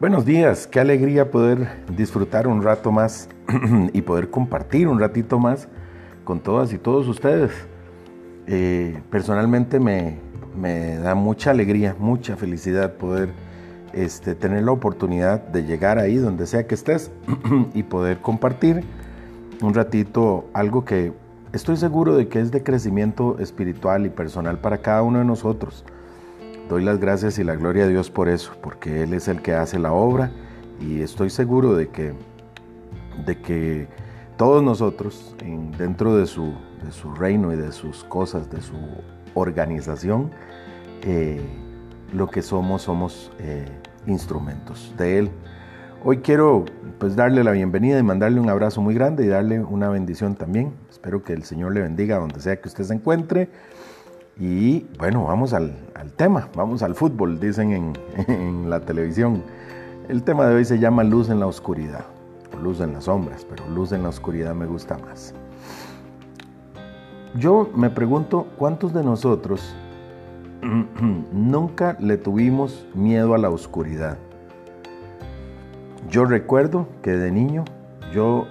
Buenos días, qué alegría poder disfrutar un rato más y poder compartir un ratito más con todas y todos ustedes. Eh, personalmente me, da mucha alegría, mucha felicidad poder este, tener la oportunidad de llegar ahí donde sea que estés y poder compartir un ratito algo que estoy seguro de que es de crecimiento espiritual y personal para cada uno de nosotros. Doy las gracias y la gloria a Dios por eso, porque Él es el que hace la obra y estoy seguro de que, de que todos nosotros, dentro de su, su, reino y de sus cosas, de su organización, eh, lo que somos somos eh, instrumentos de Él. Hoy quiero pues darle la bienvenida y mandarle un abrazo muy grande y darle una bendición también. Espero que el Señor le bendiga donde sea que usted se encuentre y bueno, vamos al, tema, vamos al fútbol, dicen en, en, la televisión. El tema de hoy se llama Luz en la Oscuridad, o Luz en las Sombras, pero Luz en la Oscuridad me gusta más. Yo me pregunto, ¿cuántos de nosotros nunca le tuvimos miedo a la oscuridad? Yo recuerdo que de niño yo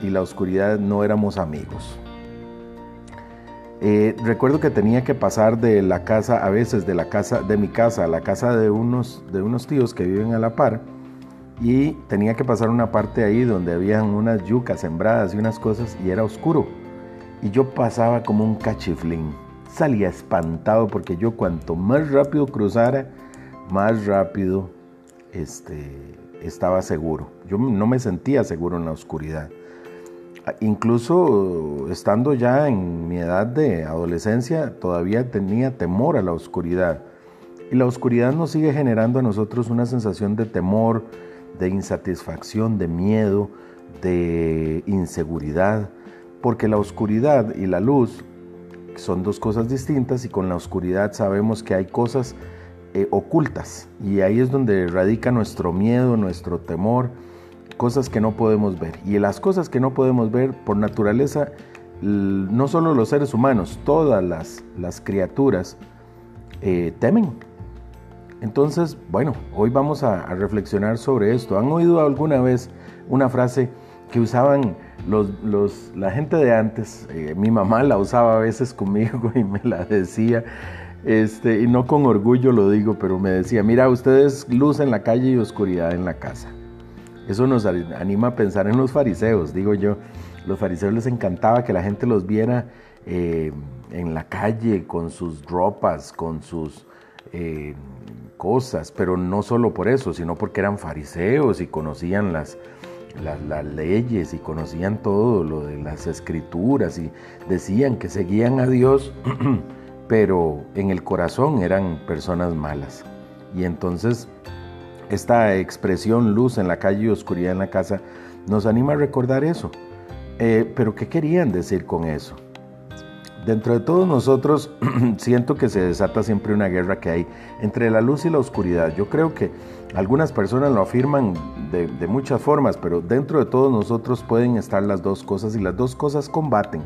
y la oscuridad no éramos amigos. Eh, recuerdo que tenía que pasar de la casa, a veces de la casa, de mi casa a la casa de unos, de unos tíos que viven a la par, y tenía que pasar una parte ahí donde habían unas yucas sembradas y unas cosas, y era oscuro. Y yo pasaba como un cachiflín. Salía espantado porque yo cuanto más rápido cruzara, más rápido este, estaba seguro. Yo no me sentía seguro en la oscuridad incluso estando ya en mi edad de adolescencia, todavía tenía temor a la oscuridad. Y la oscuridad nos sigue generando a nosotros una sensación de temor, de insatisfacción, de miedo, de inseguridad, porque la oscuridad y la luz son dos cosas distintas y con la oscuridad sabemos que hay cosas eh, ocultas y ahí es donde radica nuestro miedo, nuestro temor cosas que no podemos ver. Y las cosas que no podemos ver, por naturaleza, no solo los seres humanos, todas las, las criaturas eh, temen. Entonces, bueno, hoy vamos a, reflexionar sobre esto. ¿Han oído alguna vez una frase que usaban los, los, la gente de antes? Eh, mi mamá la usaba a veces conmigo y me la decía. Este, y no con orgullo lo digo, pero me decía, mira, ustedes luz en la calle y oscuridad en la casa. Eso nos anima a pensar en los fariseos, digo yo. Los fariseos les encantaba que la gente los viera eh, en la calle con sus ropas, con sus eh, cosas, pero no solo por eso, sino porque eran fariseos y conocían las, las, leyes y conocían todo lo de las escrituras y decían que seguían a Dios, pero en el corazón eran personas malas. Y entonces esta expresión luz en la calle y oscuridad en la casa nos anima a recordar eso. Eh, pero ¿qué querían decir con eso? Dentro de todos nosotros siento que se desata siempre una guerra que hay entre la luz y la oscuridad. Yo creo que algunas personas lo afirman de, muchas formas, pero dentro de todos nosotros pueden estar las dos cosas y las dos cosas combaten.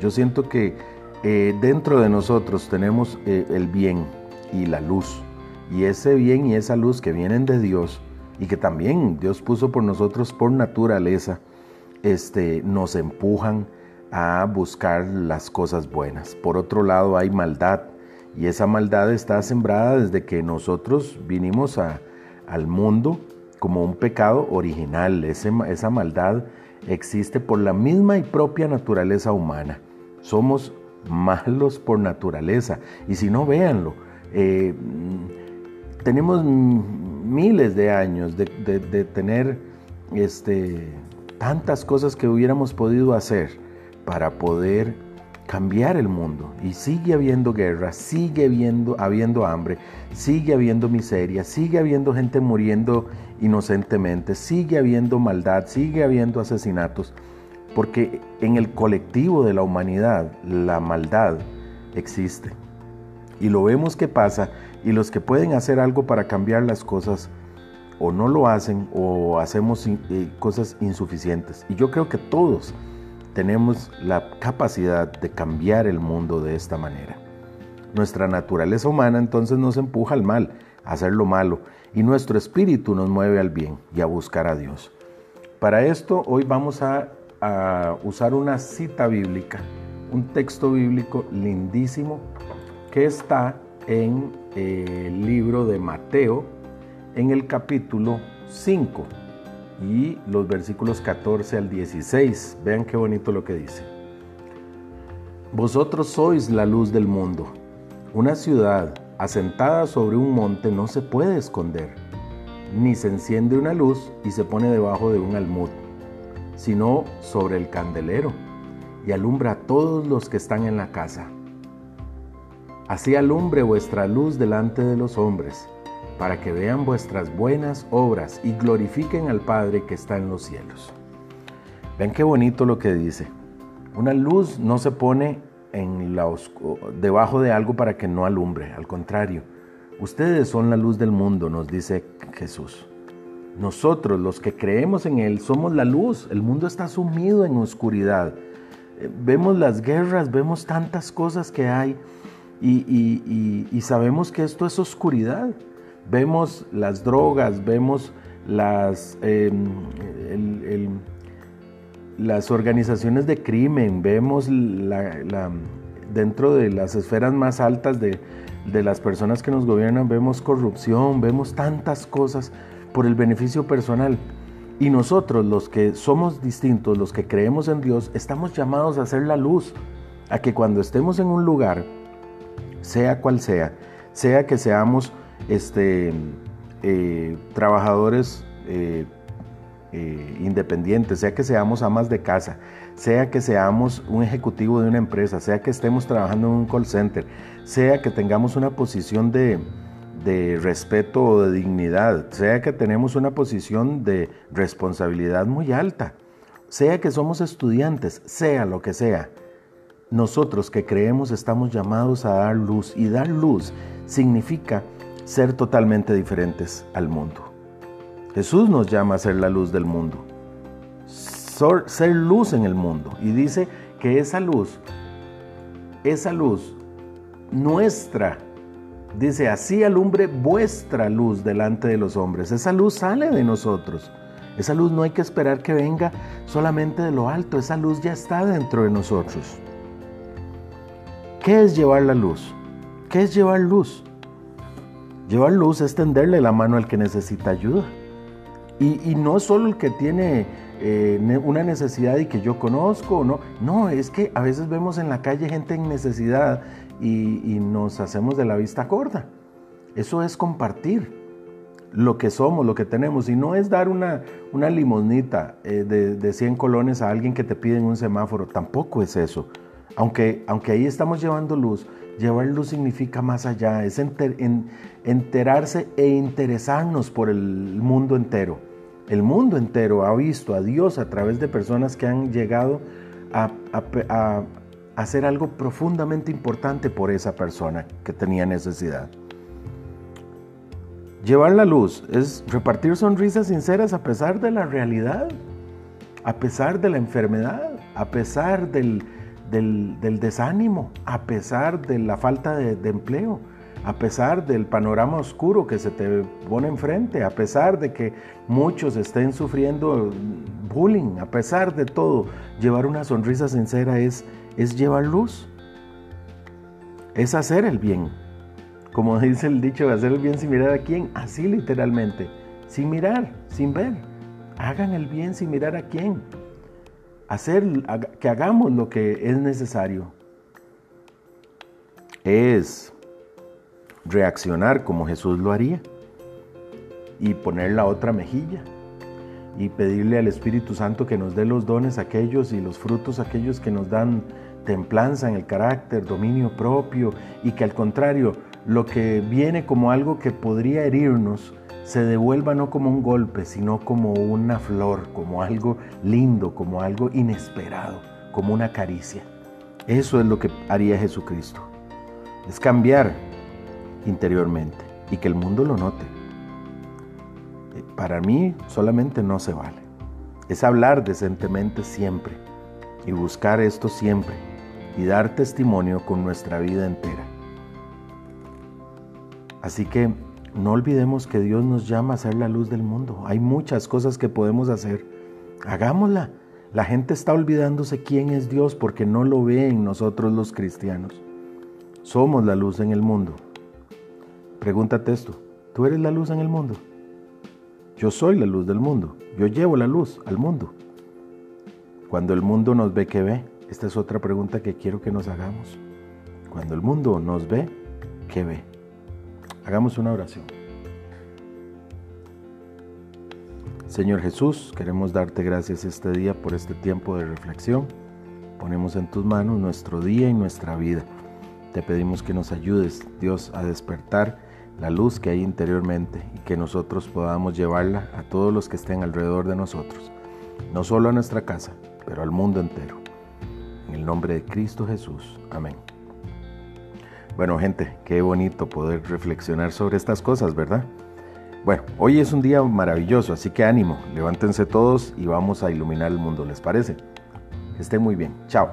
Yo siento que eh, dentro de nosotros tenemos eh, el bien y la luz. Y ese bien y esa luz que vienen de Dios y que también Dios puso por nosotros por naturaleza, este, nos empujan a buscar las cosas buenas. Por otro lado hay maldad y esa maldad está sembrada desde que nosotros vinimos a, al mundo como un pecado original. esa maldad existe por la misma y propia naturaleza humana. Somos malos por naturaleza. Y si no, véanlo. Eh, tenemos miles de años de, tener este, tantas cosas que hubiéramos podido hacer para poder cambiar el mundo. Y sigue habiendo guerra, sigue habiendo, habiendo hambre, sigue habiendo miseria, sigue habiendo gente muriendo inocentemente, sigue habiendo maldad, sigue habiendo asesinatos. Porque en el colectivo de la humanidad la maldad existe. Y lo vemos que pasa y los que pueden hacer algo para cambiar las cosas o no lo hacen o hacemos eh, cosas insuficientes. Y yo creo que todos tenemos la capacidad de cambiar el mundo de esta manera. Nuestra naturaleza humana entonces nos empuja al mal, a hacer lo malo y nuestro espíritu nos mueve al bien y a buscar a Dios. Para esto hoy vamos a, usar una cita bíblica, un texto bíblico lindísimo que está en el libro de Mateo en el capítulo 5 y los versículos 14 al 16. Vean qué bonito lo que dice. Vosotros sois la luz del mundo. Una ciudad asentada sobre un monte no se puede esconder, ni se enciende una luz y se pone debajo de un almud, sino sobre el candelero, y alumbra a todos los que están en la casa. Así alumbre vuestra luz delante de los hombres, para que vean vuestras buenas obras y glorifiquen al Padre que está en los cielos. Ven qué bonito lo que dice. Una luz no se pone en la debajo de algo para que no alumbre. Al contrario, ustedes son la luz del mundo, nos dice Jesús. Nosotros, los que creemos en Él, somos la luz. El mundo está sumido en oscuridad. Eh, vemos las guerras, vemos tantas cosas que hay y, sabemos que esto es oscuridad. Vemos las drogas, vemos las, em, las organizaciones de crimen, vemos dentro de las esferas más altas de, de las personas que nos gobiernan, vemos corrupción, vemos tantas cosas por el beneficio personal. Y nosotros, los que somos distintos, los que creemos en Dios, estamos llamados a hacer la luz, a que cuando estemos en un lugar, sea cual sea, sea que seamos este, eh, trabajadores eh, eh, independientes, sea que seamos amas de casa, sea que seamos un ejecutivo de una empresa, sea que estemos trabajando en un call center, sea que tengamos una posición de, de respeto o de dignidad, sea que tenemos una posición de responsabilidad muy alta, sea que somos estudiantes, sea lo que sea. Nosotros que creemos estamos llamados a dar luz y dar luz significa ser totalmente diferentes al mundo. Jesús nos llama a ser la luz del mundo, ser luz en el mundo. Y dice que esa luz, esa luz nuestra, dice, así alumbre vuestra luz delante de los hombres. Esa luz sale de nosotros. Esa luz no hay que esperar que venga solamente de lo alto, esa luz ya está dentro de nosotros. ¿Qué es llevar la luz? ¿Qué es llevar luz? Llevar luz es tenderle la mano al que necesita ayuda. Y, no solo el que tiene eh, una necesidad y que yo conozco, no, no, es que a veces vemos en la calle gente en necesidad y, nos hacemos de la vista corta. Eso es compartir lo que somos, lo que tenemos, y no es dar una, una limonita eh, de, de 100 colones a alguien que te pide en un semáforo, tampoco es eso. Aunque, aunque ahí estamos llevando luz, llevar luz significa más allá, es enterarse e interesarnos por el mundo entero. El mundo entero ha visto a Dios a través de personas que han llegado a, hacer algo profundamente importante por esa persona que tenía necesidad. Llevar la luz es repartir sonrisas sinceras a pesar de la realidad, a pesar de la enfermedad, a pesar del, desánimo, a pesar de la falta de empleo, a pesar del panorama oscuro que se te pone enfrente, a pesar de que muchos estén sufriendo bullying, a pesar de todo, llevar una sonrisa sincera es, es llevar luz, es hacer el bien. Como dice el dicho, hacer el bien sin mirar a quién, así literalmente, sin mirar, sin ver. Hagan el bien sin mirar a quién. Hacer, que hagamos lo que es necesario. Es reaccionar como Jesús lo haría y poner la otra mejilla y pedirle al Espíritu Santo que nos dé los dones aquellos y los frutos aquellos que nos dan templanza en el carácter, dominio propio y que al contrario, lo que viene como algo que podría herirnos, se devuelva no como un golpe, sino como una flor, como algo lindo, como algo inesperado, como una caricia. Eso es lo que haría Jesucristo. Es cambiar interiormente y que el mundo lo note. Eh, para mí solamente no se vale. Es hablar decentemente siempre y buscar esto siempre y dar testimonio con nuestra vida entera. Así que no olvidemos que Dios nos llama a ser la luz del mundo. Hay muchas cosas que podemos hacer. Hagámosla. La gente está olvidándose quién es Dios porque no lo ve en nosotros los cristianos. Somos la luz en el mundo. Pregúntate esto, ¿tú eres la luz en el mundo? Yo soy la luz del mundo, yo llevo la luz al mundo. Cuando el mundo nos ve, ¿qué ve? Esta es otra pregunta que quiero que nos hagamos. Cuando el mundo nos ve, ¿qué ve? Hagamos una oración. Señor Jesús, queremos darte gracias este día por este tiempo de reflexión. Ponemos en tus manos nuestro día y nuestra vida. Te pedimos que nos ayudes, Dios, a despertar la luz que hay interiormente y que nosotros podamos llevarla a todos los que estén alrededor de nosotros, no solo a nuestra casa, pero al mundo entero. En el nombre de Cristo Jesús. Amén. Bueno, gente, qué bonito poder reflexionar sobre estas cosas, ¿verdad? Bueno, hoy es un día maravilloso, así que ánimo, levántense todos y vamos a iluminar el mundo, ¿les parece? Que estén muy bien. Chao.